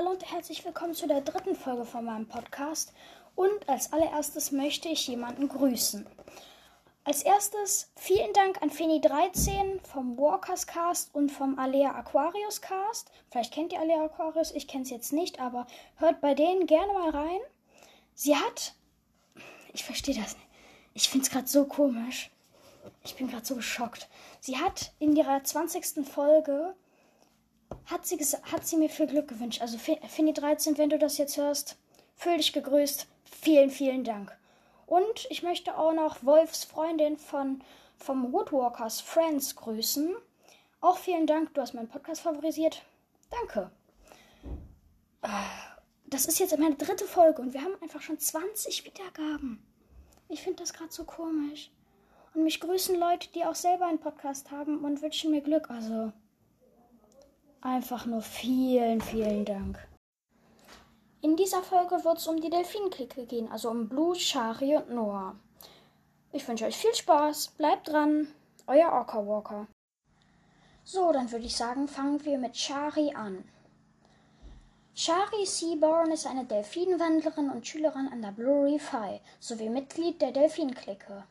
Hallo und herzlich willkommen zu der dritten Folge von meinem Podcast. Und als allererstes möchte ich jemanden grüßen. Als erstes vielen Dank an Feni13 vom Walkers Cast und vom Alea Aquarius Cast. Vielleicht kennt ihr Alea Aquarius, ich kenne es jetzt nicht, aber hört bei denen gerne mal rein. Sie hat. Ich verstehe das nicht. Ich finde es gerade so komisch. Ich bin gerade so geschockt. Sie hat in ihrer 20. Folge hat sie, hat sie mir viel Glück gewünscht. Also Finny 13, wenn du das jetzt hörst, fühl dich gegrüßt. Vielen, vielen Dank. Und ich möchte auch noch Wolfs Freundin von, vom Woodwalkers Friends grüßen. Auch vielen Dank, du hast meinen Podcast favorisiert. Danke. Das ist jetzt meine dritte Folge und wir haben einfach schon 20 Wiedergaben. Ich finde das gerade so komisch. Und mich grüßen Leute, die auch selber einen Podcast haben und wünschen mir Glück. Also einfach nur vielen, vielen Dank. In dieser Folge wird es um die Delfinklicke gehen, also um Blue, Shari und Noah. Ich wünsche euch viel Spaß, bleibt dran, euer Orca Walker. So, dann würde ich sagen, fangen wir mit Shari an. Shari Seaborn ist eine Delfinwandlerin und Schülerin an der Blue Reef High sowie Mitglied der Delfinklicke.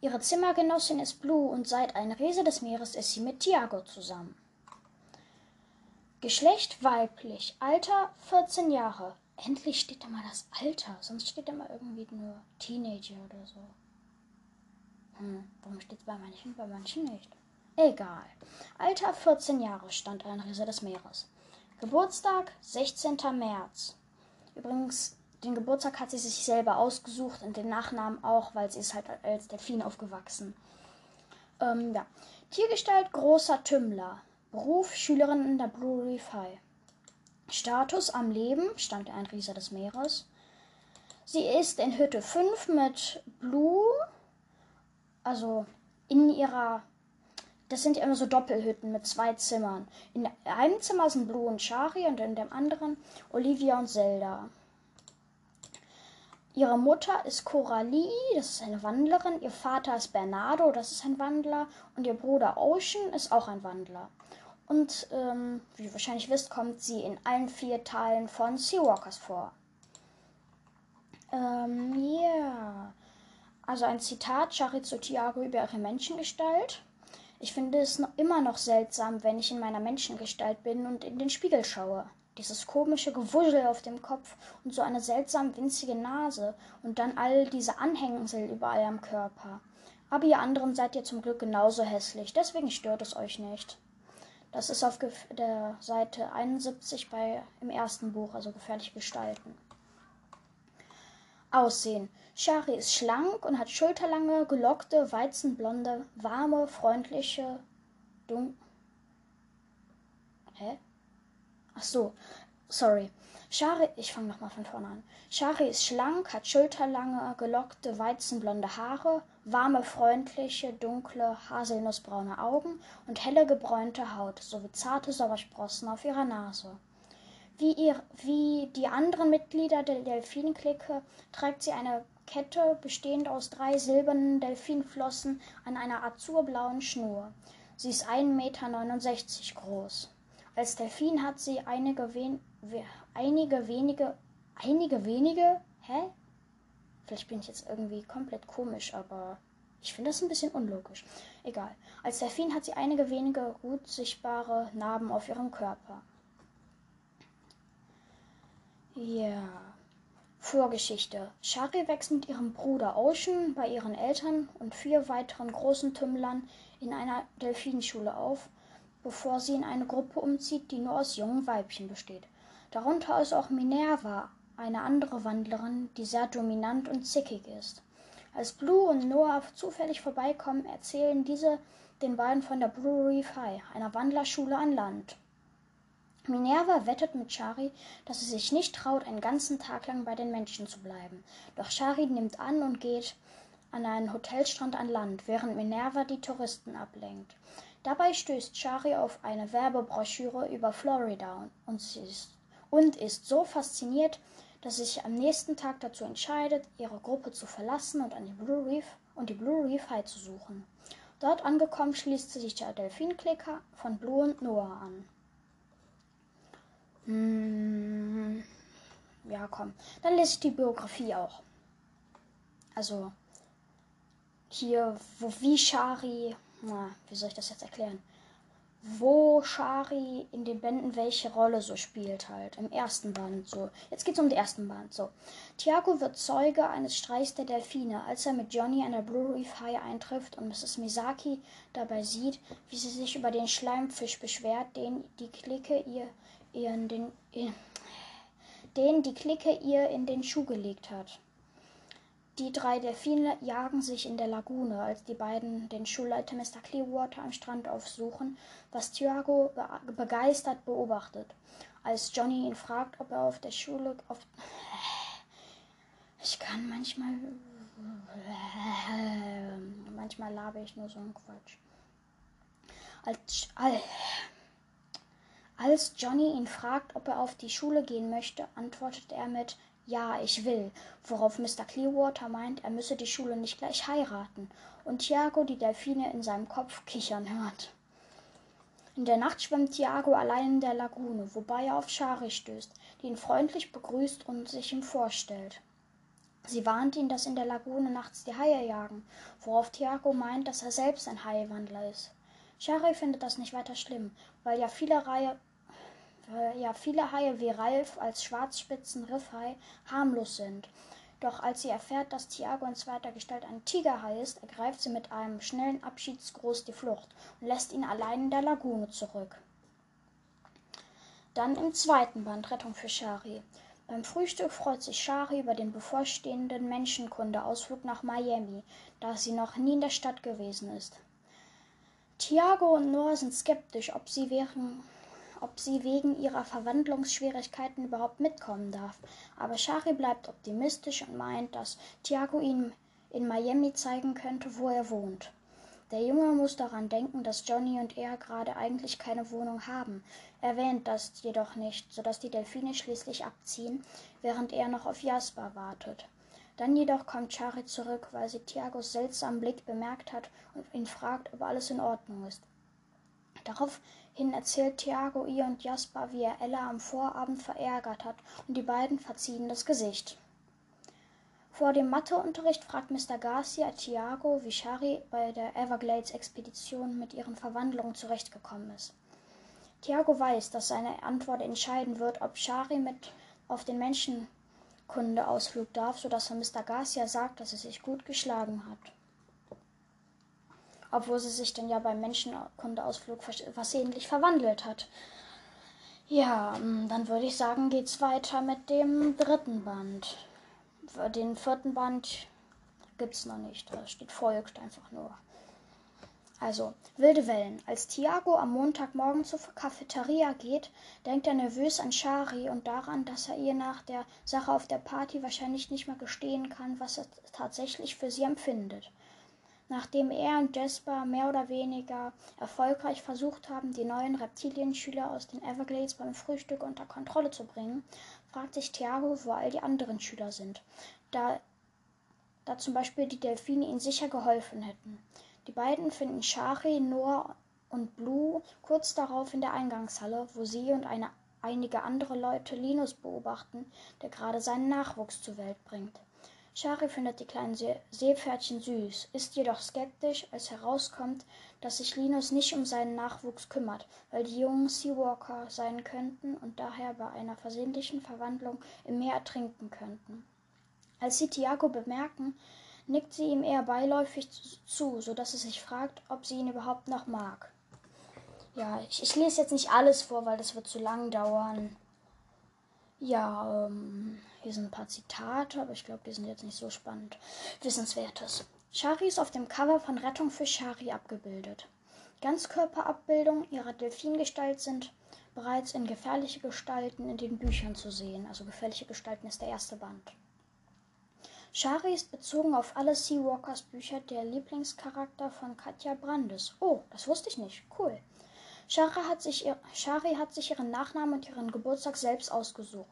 Ihre Zimmergenossin ist Blue und seit ein Riese des Meeres ist sie mit Tiago zusammen. Geschlecht weiblich, Alter 14 Jahre, Endlich steht da mal das Alter, sonst steht da mal irgendwie nur Teenager oder so. Hm, warum steht es bei manchen, bei manchen nicht? Egal. Alter 14 Jahre stand ein Riese des Meeres. Geburtstag 16. März. Übrigens, den Geburtstag hat sie sich selber ausgesucht und den Nachnamen auch, weil sie ist halt als Delfin aufgewachsen. Ähm, ja. Tiergestalt großer Tümmler. Beruf Schülerin in der Blue Reef High. Status am Leben, stand ein Riese des Meeres. Sie ist in Hütte 5 mit Blue, also in ihrer, das sind immer so Doppelhütten mit zwei Zimmern. In einem Zimmer sind Blue und Shari und in dem anderen Olivia und Zelda. Ihre Mutter ist Coralie, das ist eine Wandlerin. Ihr Vater ist Bernardo, das ist ein Wandler. Und ihr Bruder Ocean ist auch ein Wandler. Und ähm, wie ihr wahrscheinlich wisst, kommt sie in allen vier Teilen von Seawalkers vor. Ähm, ja. Yeah. Also ein Zitat Charizzo Tiago über ihre Menschengestalt. Ich finde es noch immer noch seltsam, wenn ich in meiner Menschengestalt bin und in den Spiegel schaue. Dieses komische Gewuschel auf dem Kopf und so eine seltsam winzige Nase und dann all diese Anhängsel überall am Körper. Aber ihr anderen seid ihr zum Glück genauso hässlich, deswegen stört es euch nicht. Das ist auf der Seite 71 bei, im ersten Buch, also gefährlich gestalten. Aussehen. Shari ist schlank und hat schulterlange, gelockte, weizenblonde, warme, freundliche, dun Hä? Ach so, sorry. Shari, ich fange nochmal von vorne an. Shari ist schlank, hat schulterlange, gelockte, weizenblonde Haare, warme, freundliche, dunkle, haselnussbraune Augen und helle gebräunte Haut sowie zarte Sommersprossen auf ihrer Nase. Wie, ihr, wie die anderen Mitglieder der Delfinklicke trägt sie eine Kette bestehend aus drei silbernen Delfinflossen an einer azurblauen Schnur. Sie ist 1,69 Meter groß. Als Delfin hat sie einige, wen einige wenige, einige wenige, hä? Vielleicht bin ich jetzt irgendwie komplett komisch, aber ich finde das ein bisschen unlogisch. Egal. Als Delfin hat sie einige wenige gut sichtbare Narben auf ihrem Körper. Ja. Vorgeschichte. Shari wächst mit ihrem Bruder Ocean bei ihren Eltern und vier weiteren großen Tümmlern in einer Delfinschule auf, bevor sie in eine Gruppe umzieht, die nur aus jungen Weibchen besteht. Darunter ist auch Minerva, eine andere Wandlerin, die sehr dominant und zickig ist. Als Blue und Noah zufällig vorbeikommen, erzählen diese den beiden von der Blue Reef High, einer Wandlerschule an Land. Minerva wettet mit Shari, dass sie sich nicht traut, einen ganzen Tag lang bei den Menschen zu bleiben. Doch Shari nimmt an und geht an einen Hotelstrand an Land, während Minerva die Touristen ablenkt. Dabei stößt Shari auf eine Werbebroschüre über Florida und sie ist und ist so fasziniert, dass sich am nächsten Tag dazu entscheidet, ihre Gruppe zu verlassen und an die Blue Reef und die Blue Reef High zu suchen. Dort angekommen schließt sie sich der Delfinklicker von Blue und Noah an. Hm, ja, komm. Dann lese ich die Biografie auch. Also, hier, wo wie Shari, na, wie soll ich das jetzt erklären? Wo Shari in den Bänden welche Rolle so spielt halt. Im ersten Band so. Jetzt geht's um den ersten Band so. Tiago wird Zeuge eines Streichs der Delfine, als er mit Johnny an der Blue Reef High eintrifft und Mrs. Misaki dabei sieht, wie sie sich über den Schleimfisch beschwert, den die Clique ihr, ihr in den, den die Clique ihr in den Schuh gelegt hat. Die drei Delfine jagen sich in der Lagune, als die beiden den Schulleiter Mr. Clearwater am Strand aufsuchen, was Thiago be begeistert beobachtet. Als Johnny ihn fragt, ob er auf der Schule auf ich kann manchmal manchmal labe ich nur so einen Quatsch. Als, als Johnny ihn fragt, ob er auf die Schule gehen möchte, antwortet er mit ja, ich will, worauf Mr. Clearwater meint, er müsse die Schule nicht gleich heiraten und Thiago die Delfine in seinem Kopf kichern hört. In der Nacht schwimmt Thiago allein in der Lagune, wobei er auf Shari stößt, die ihn freundlich begrüßt und sich ihm vorstellt. Sie warnt ihn, dass in der Lagune nachts die Haie jagen, worauf Thiago meint, dass er selbst ein Haiwandler ist. Shari findet das nicht weiter schlimm, weil ja viele Reihe ja viele Haie wie Ralf als Schwarzspitzen-Riffhai harmlos sind. Doch als sie erfährt, dass Tiago in zweiter Gestalt ein Tigerhai ist, ergreift sie mit einem schnellen Abschiedsgruß die Flucht und lässt ihn allein in der Lagune zurück. Dann im zweiten Band Rettung für Shari. Beim Frühstück freut sich Shari über den bevorstehenden Menschenkundeausflug nach Miami, da sie noch nie in der Stadt gewesen ist. Tiago und Noah sind skeptisch, ob sie während ob sie wegen ihrer Verwandlungsschwierigkeiten überhaupt mitkommen darf. Aber Shari bleibt optimistisch und meint, dass Tiago ihm in Miami zeigen könnte, wo er wohnt. Der Junge muss daran denken, dass Johnny und er gerade eigentlich keine Wohnung haben, erwähnt das jedoch nicht, sodass die Delfine schließlich abziehen, während er noch auf Jasper wartet. Dann jedoch kommt Shari zurück, weil sie Tiagos seltsamen Blick bemerkt hat und ihn fragt, ob alles in Ordnung ist. Darauf hin erzählt Thiago ihr und Jasper, wie er Ella am Vorabend verärgert hat, und die beiden verziehen das Gesicht. Vor dem Matheunterricht fragt Mr. Garcia Thiago, wie Shari bei der Everglades-Expedition mit ihren Verwandlungen zurechtgekommen ist. Thiago weiß, dass seine Antwort entscheiden wird, ob Shari mit auf den Menschenkundeausflug darf, sodass er Mr. Garcia sagt, dass er sich gut geschlagen hat obwohl sie sich dann ja beim Menschenkundeausflug versehentlich verwandelt hat. Ja, mm, dann würde ich sagen, geht's weiter mit dem dritten Band. Den vierten Band gibt's noch nicht. Da steht folgt einfach nur. Also, wilde Wellen. Als Tiago am Montagmorgen zur Cafeteria geht, denkt er nervös an Shari und daran, dass er ihr nach der Sache auf der Party wahrscheinlich nicht mehr gestehen kann, was er tatsächlich für sie empfindet. Nachdem er und Jasper mehr oder weniger erfolgreich versucht haben, die neuen Reptilienschüler aus den Everglades beim Frühstück unter Kontrolle zu bringen, fragt sich Thiago, wo all die anderen Schüler sind, da, da zum Beispiel die Delfine ihnen sicher geholfen hätten. Die beiden finden Shari, Noah und Blue kurz darauf in der Eingangshalle, wo sie und eine, einige andere Leute Linus beobachten, der gerade seinen Nachwuchs zur Welt bringt. Shari findet die kleinen See Seepferdchen süß, ist jedoch skeptisch, als herauskommt, dass sich Linus nicht um seinen Nachwuchs kümmert, weil die jungen Seawalker sein könnten und daher bei einer versehentlichen Verwandlung im Meer ertrinken könnten. Als sie Tiago bemerken, nickt sie ihm eher beiläufig zu, so dass er sich fragt, ob sie ihn überhaupt noch mag. Ja, ich, ich lese jetzt nicht alles vor, weil das wird zu lang dauern. Ja, ähm, hier sind ein paar Zitate, aber ich glaube, die sind jetzt nicht so spannend. Wissenswertes. Shari ist auf dem Cover von Rettung für Shari abgebildet. Ganzkörperabbildungen ihrer Delfingestalt sind bereits in gefährliche Gestalten in den Büchern zu sehen. Also gefährliche Gestalten ist der erste Band. Shari ist bezogen auf alle Seawalkers Bücher der Lieblingscharakter von Katja Brandes. Oh, das wusste ich nicht. Cool. Shari hat sich, Shari hat sich ihren Nachnamen und ihren Geburtstag selbst ausgesucht.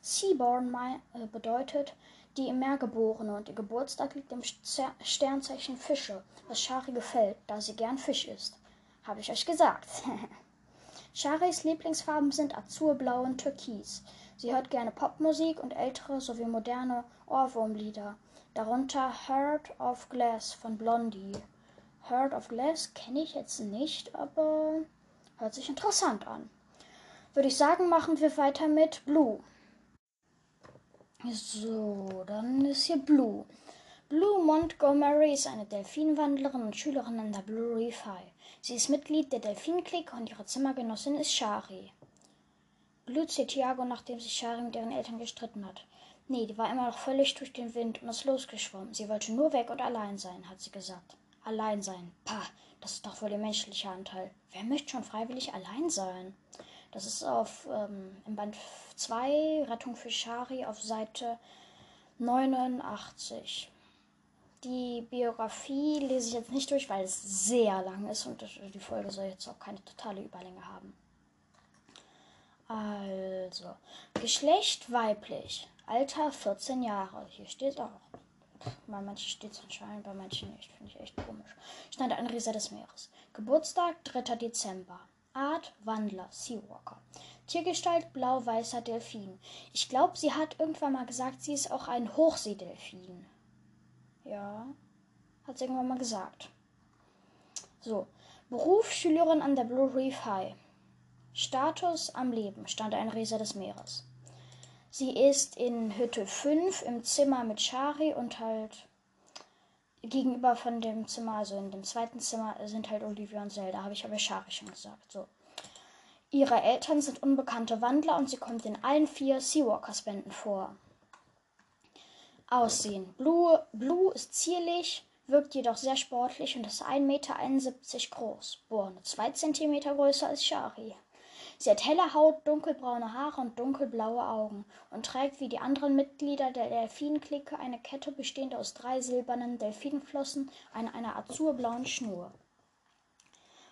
Seaborn äh, bedeutet die im Meer geborene und ihr Geburtstag liegt im Sternzeichen Fische, was Shari gefällt, da sie gern Fisch isst. Habe ich euch gesagt. Charis Lieblingsfarben sind Azurblau und Türkis. Sie hört gerne Popmusik und ältere sowie moderne Ohrwurmlieder, darunter Heart of Glass von Blondie. Heart of Glass kenne ich jetzt nicht, aber hört sich interessant an. Würde ich sagen, machen wir weiter mit Blue. So, dann ist hier Blue. Blue Montgomery ist eine Delfinwandlerin und Schülerin an der Blue Reef High. Sie ist Mitglied der Delfinklick und ihre Zimmergenossin ist Shari. Blue zieht Tiago, nachdem sich Shari mit ihren Eltern gestritten hat. Nee, die war immer noch völlig durch den Wind und ist losgeschwommen. Sie wollte nur weg und allein sein, hat sie gesagt. Allein sein. Pah, das ist doch wohl ihr menschlicher Anteil. Wer möchte schon freiwillig allein sein? Das ist auf ähm, im Band 2 Rettung für Shari auf Seite 89. Die Biografie lese ich jetzt nicht durch, weil es sehr lang ist und die Folge soll jetzt auch keine totale Überlänge haben. Also, Geschlecht weiblich, Alter 14 Jahre. Hier steht auch. Bei manchen steht es anscheinend, bei manchen nicht. Finde ich echt komisch. Stand an Rieser des Meeres. Geburtstag 3. Dezember. Art Wandler, Seawalker. Tiergestalt blau-weißer Delfin. Ich glaube, sie hat irgendwann mal gesagt, sie ist auch ein Hochseedelfin. Ja, hat sie irgendwann mal gesagt. So, Beruf Schülerin an der Blue Reef High. Status am Leben, stand ein Reser des Meeres. Sie ist in Hütte 5 im Zimmer mit Shari und halt gegenüber von dem Zimmer, also in dem zweiten Zimmer, sind halt Olivia und Zelda, habe ich aber Shari schon gesagt. So. Ihre Eltern sind unbekannte Wandler und sie kommt in allen vier Seawalkers-Bänden vor. Aussehen. Blue, Blue ist zierlich, wirkt jedoch sehr sportlich und ist 1,71 Meter groß. Boah, nur 2 cm größer als Shari. Sie hat helle Haut, dunkelbraune Haare und dunkelblaue Augen und trägt wie die anderen Mitglieder der Delfinklicke eine Kette bestehend aus drei silbernen Delfinflossen an einer azurblauen Schnur.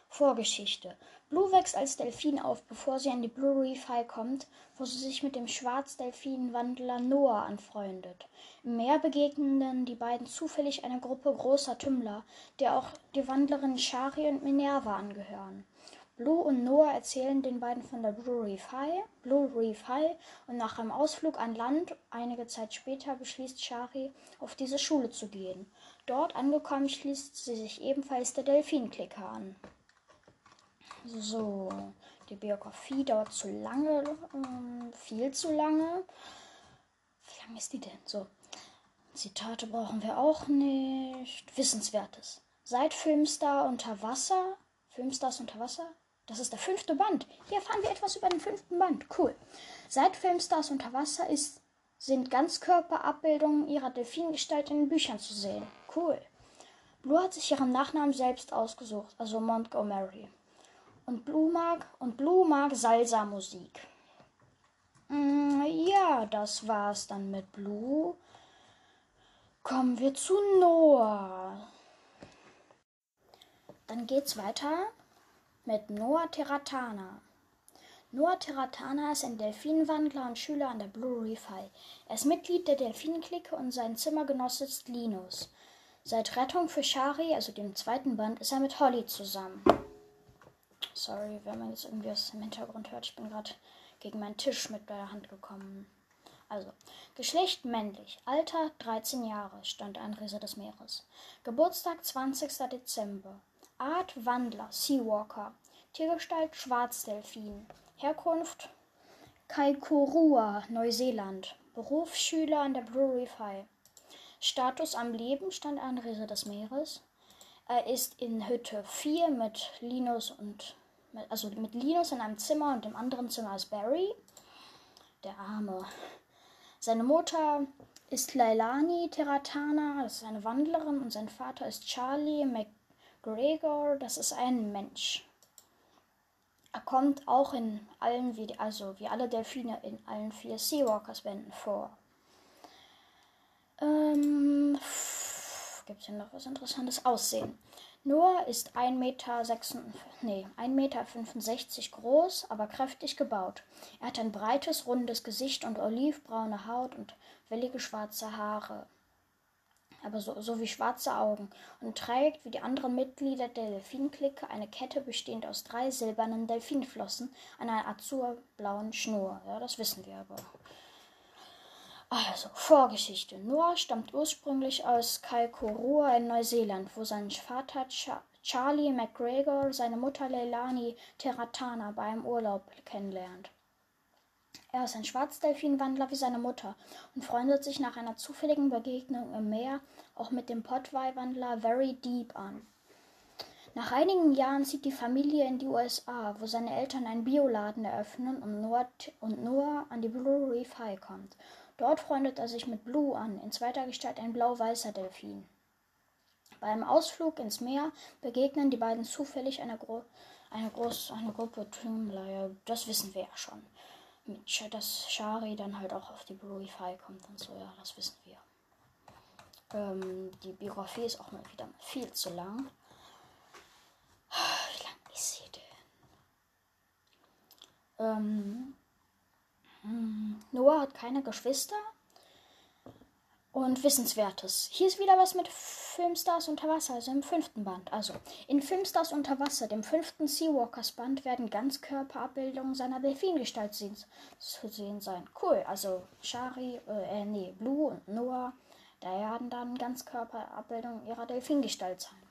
Vorgeschichte. Blue wächst als Delfin auf, bevor sie an die Blue Reef High kommt, wo sie sich mit dem Schwarzdelfinwandler Noah anfreundet. Im Meer begegnen die beiden zufällig einer Gruppe großer Tümmler, der auch die Wandlerinnen Shari und Minerva angehören. Blue und Noah erzählen den beiden von der Blue Reef High, Blue Reef High und nach einem Ausflug an Land, einige Zeit später, beschließt Shari, auf diese Schule zu gehen. Dort angekommen schließt sie sich ebenfalls der Delfinklicker an. So, die Biografie dauert zu lange, äh, viel zu lange. Wie lange ist die denn? So, Zitate brauchen wir auch nicht. Wissenswertes. Seit Filmstar unter Wasser, Filmstars unter Wasser, das ist der fünfte Band. Hier erfahren wir etwas über den fünften Band. Cool. Seit Filmstars unter Wasser ist, sind Ganzkörperabbildungen ihrer Delfingestalt in den Büchern zu sehen. Cool. Blue hat sich ihren Nachnamen selbst ausgesucht, also Montgomery. Und Blue mag, und Blue mag Salsa-Musik. Mm, ja, das war's dann mit Blue. Kommen wir zu Noah. Dann geht's weiter mit Noah Teratana. Noah Teratana ist ein Delfinwandler und Schüler an der Blue Reef High. Er ist Mitglied der Delfinklicke und sein Zimmergenosse ist Linus. Seit Rettung für Shari, also dem zweiten Band, ist er mit Holly zusammen. Sorry, wenn man jetzt irgendwie aus dem Hintergrund hört. Ich bin gerade gegen meinen Tisch mit der Hand gekommen. Also, Geschlecht männlich, Alter 13 Jahre, stand Anreise des Meeres. Geburtstag 20. Dezember. Art Wandler, Seawalker. Tiergestalt Schwarzdelfin. Herkunft Kaikorua, Neuseeland. Berufsschüler an der Blue Reef High. Status am Leben stand Anreise des Meeres. Er ist in Hütte 4 mit Linus und mit, also mit Linus in einem Zimmer und im anderen Zimmer ist Barry. Der Arme. Seine Mutter ist Leilani Teratana, das ist eine Wandlerin, und sein Vater ist Charlie Mc Gregor, das ist ein Mensch. Er kommt auch in allen, also wie alle Delfine, in allen vier Seawalkers-Bänden vor. Ähm, Gibt es hier noch was Interessantes? Aussehen. Noah ist 1,65 Meter, nee, 1,65 Meter groß, aber kräftig gebaut. Er hat ein breites, rundes Gesicht und olivbraune Haut und wellige schwarze Haare. Aber so, wie schwarze Augen, und trägt wie die anderen Mitglieder der Delfinklicke eine Kette bestehend aus drei silbernen Delfinflossen an einer azurblauen Schnur. Ja, das wissen wir aber. Also, Vorgeschichte. Noah stammt ursprünglich aus Kaikourua in Neuseeland, wo sein Vater Cha Charlie McGregor seine Mutter Leilani Teratana bei einem Urlaub kennenlernt. Er ist ein Schwarzdelfinwandler wie seine Mutter und freundet sich nach einer zufälligen Begegnung im Meer auch mit dem Potwai-Wandler Very Deep an. Nach einigen Jahren zieht die Familie in die USA, wo seine Eltern einen Bioladen eröffnen und Noah, und Noah an die Blue Reef High kommt. Dort freundet er sich mit Blue an, in zweiter Gestalt ein blau-weißer Delfin. Bei einem Ausflug ins Meer begegnen die beiden zufällig einer, Gro eine, groß, eine Gruppe Tümmler. Das wissen wir ja schon. Dass Shari dann halt auch auf die High kommt und so, ja, das wissen wir. Ähm, die Biografie ist auch mal wieder viel zu lang. Wie lang ist sie denn? Ähm, hm, Noah hat keine Geschwister. Und Wissenswertes. Hier ist wieder was mit Filmstars unter Wasser, also im fünften Band. Also, in Filmstars unter Wasser, dem fünften Seawalkers Band, werden Ganzkörperabbildungen seiner Delfingestalt zu sehen sein. Cool, also Shari, äh, äh, nee, Blue und Noah, da werden dann Ganzkörperabbildungen ihrer Delfingestalt sein.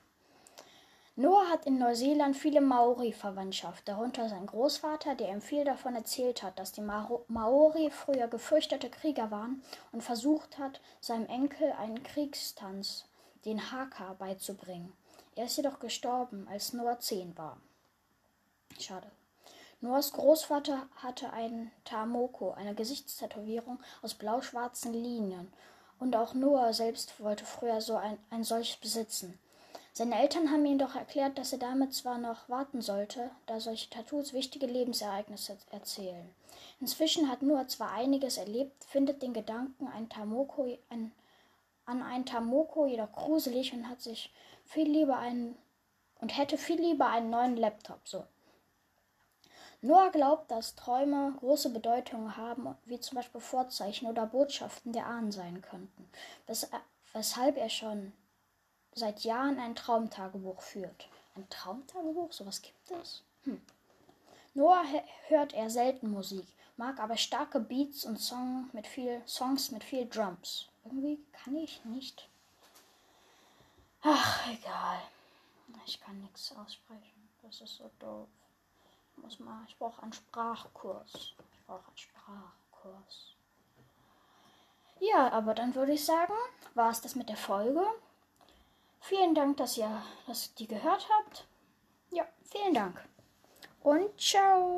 Noah hat in Neuseeland viele Maori-Verwandtschaft, darunter sein Großvater, der ihm viel davon erzählt hat, dass die Maori früher gefürchtete Krieger waren und versucht hat, seinem Enkel einen Kriegstanz, den Haka, beizubringen. Er ist jedoch gestorben, als Noah zehn war. Schade. Noahs Großvater hatte einen Tamoko, eine Gesichtstätowierung aus blau-schwarzen Linien, und auch Noah selbst wollte früher so ein, ein solches besitzen. Seine Eltern haben ihm doch erklärt, dass er damit zwar noch warten sollte, da solche Tattoos wichtige Lebensereignisse erzählen. Inzwischen hat Noah zwar einiges erlebt, findet den Gedanken ein Tamoko, ein, an ein Tamoko jedoch gruselig und hat sich viel lieber einen und hätte viel lieber einen neuen Laptop. So. Noah glaubt, dass Träume große Bedeutung haben, wie zum Beispiel Vorzeichen oder Botschaften der Ahnen sein könnten, weshalb er schon seit Jahren ein Traumtagebuch führt. Ein Traumtagebuch? Sowas gibt es? Hm. Noah hört eher selten Musik, mag aber starke Beats und Song mit viel, Songs mit viel Drums. Irgendwie kann ich nicht. Ach, egal. Ich kann nichts aussprechen. Das ist so doof. Ich muss mal, ich brauche einen Sprachkurs. Ich brauche einen Sprachkurs. Ja, aber dann würde ich sagen, war es das mit der Folge. Vielen Dank, dass ihr das, die gehört habt. Ja, vielen Dank. Und ciao.